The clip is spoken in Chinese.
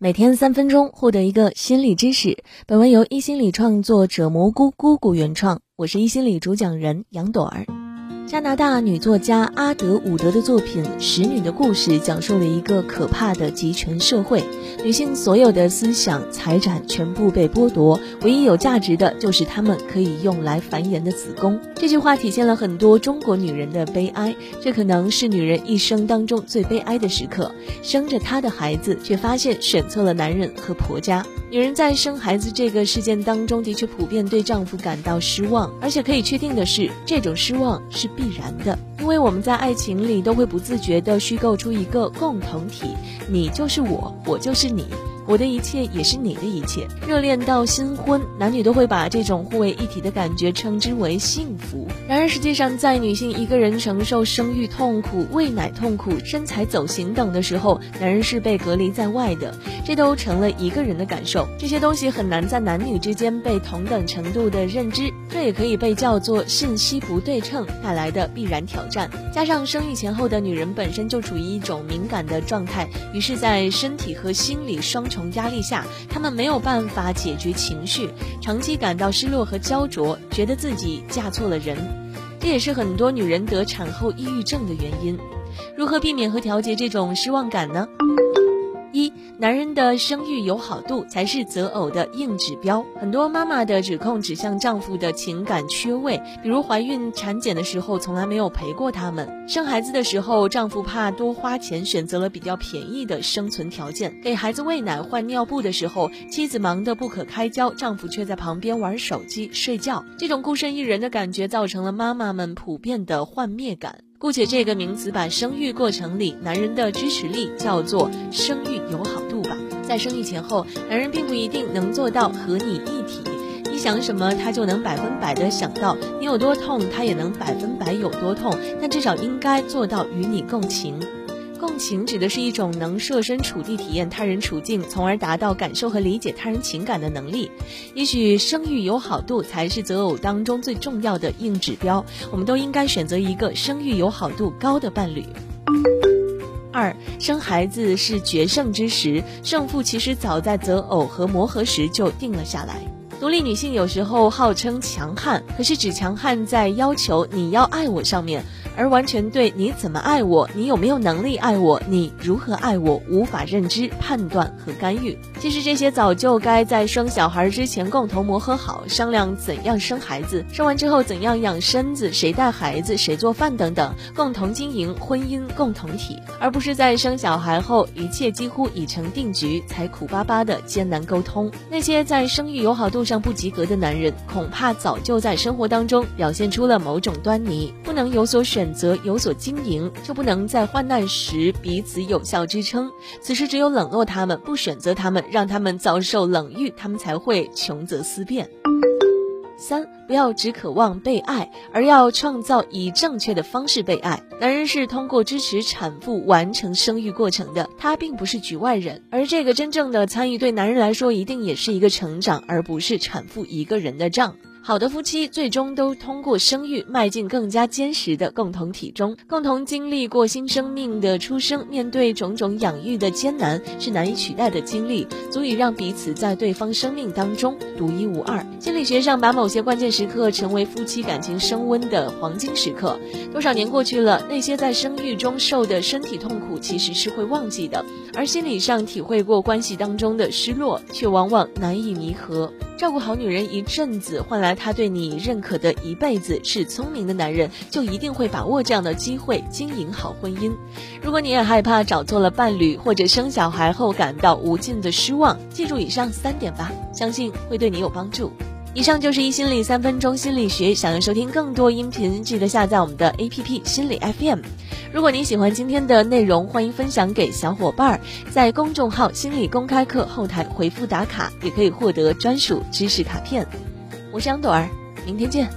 每天三分钟，获得一个心理知识。本文由一心理创作者蘑菇姑姑原创，我是一心理主讲人杨朵儿。加拿大女作家阿德伍德的作品《使女的故事》讲述了一个可怕的集权社会，女性所有的思想、财产全部被剥夺，唯一有价值的就是她们可以用来繁衍的子宫。这句话体现了很多中国女人的悲哀，这可能是女人一生当中最悲哀的时刻：生着她的孩子，却发现选错了男人和婆家。女人在生孩子这个事件当中，的确普遍对丈夫感到失望，而且可以确定的是，这种失望是必然的，因为我们在爱情里都会不自觉的虚构出一个共同体，你就是我，我就是你。我的一切也是你的一切，热恋到新婚，男女都会把这种互为一体的感觉称之为幸福。然而，实际上在女性一个人承受生育痛苦、喂奶痛苦、身材走形等的时候，男人是被隔离在外的，这都成了一个人的感受。这些东西很难在男女之间被同等程度的认知，这也可以被叫做信息不对称带来的必然挑战。加上生育前后的女人本身就处于一种敏感的状态，于是，在身体和心理双重。压力下，她们没有办法解决情绪，长期感到失落和焦灼，觉得自己嫁错了人，这也是很多女人得产后抑郁症的原因。如何避免和调节这种失望感呢？一男人的生育友好度才是择偶的硬指标。很多妈妈的指控指向丈夫的情感缺位，比如怀孕、产检的时候从来没有陪过他们；生孩子的时候，丈夫怕多花钱，选择了比较便宜的生存条件；给孩子喂奶、换尿布的时候，妻子忙得不可开交，丈夫却在旁边玩手机、睡觉。这种孤身一人的感觉，造成了妈妈们普遍的幻灭感。姑且这个名词把生育过程里男人的支持力叫做生育友好度吧。在生育前后，男人并不一定能做到和你一体，你想什么他就能百分百的想到，你有多痛他也能百分百有多痛，但至少应该做到与你共情。共情指的是一种能设身处地体验他人处境，从而达到感受和理解他人情感的能力。也许生育友好度才是择偶当中最重要的硬指标，我们都应该选择一个生育友好度高的伴侣。二，生孩子是决胜之时，胜负其实早在择偶和磨合时就定了下来。独立女性有时候号称强悍，可是只强悍在要求你要爱我上面。而完全对你怎么爱我，你有没有能力爱我，你如何爱我，无法认知、判断和干预。其实这些早就该在生小孩之前共同磨合好，商量怎样生孩子，生完之后怎样养身子，谁带孩子，谁做饭等等，共同经营婚姻共同体，而不是在生小孩后一切几乎已成定局才苦巴巴的艰难沟通。那些在生育友好度上不及格的男人，恐怕早就在生活当中表现出了某种端倪，不能有所选。选择有所经营，就不能在患难时彼此有效支撑。此时只有冷落他们，不选择他们，让他们遭受冷遇，他们才会穷则思变。三，不要只渴望被爱，而要创造以正确的方式被爱。男人是通过支持产妇完成生育过程的，他并不是局外人。而这个真正的参与，对男人来说，一定也是一个成长，而不是产妇一个人的账。好的夫妻最终都通过生育迈进更加坚实的共同体中，共同经历过新生命的出生，面对种种养育的艰难，是难以取代的经历，足以让彼此在对方生命当中独一无二。心理学上把某些关键时刻成为夫妻感情升温的黄金时刻。多少年过去了，那些在生育中受的身体痛苦其实是会忘记的，而心理上体会过关系当中的失落，却往往难以弥合。照顾好女人一阵子，换来他对你认可的一辈子，是聪明的男人就一定会把握这样的机会，经营好婚姻。如果你也害怕找错了伴侣，或者生小孩后感到无尽的失望，记住以上三点吧，相信会对你有帮助。以上就是一心理三分钟心理学，想要收听更多音频，记得下载我们的 APP 心理 FM。如果你喜欢今天的内容，欢迎分享给小伙伴儿，在公众号“心理公开课”后台回复打卡，也可以获得专属知识卡片。我是杨朵儿，明天见。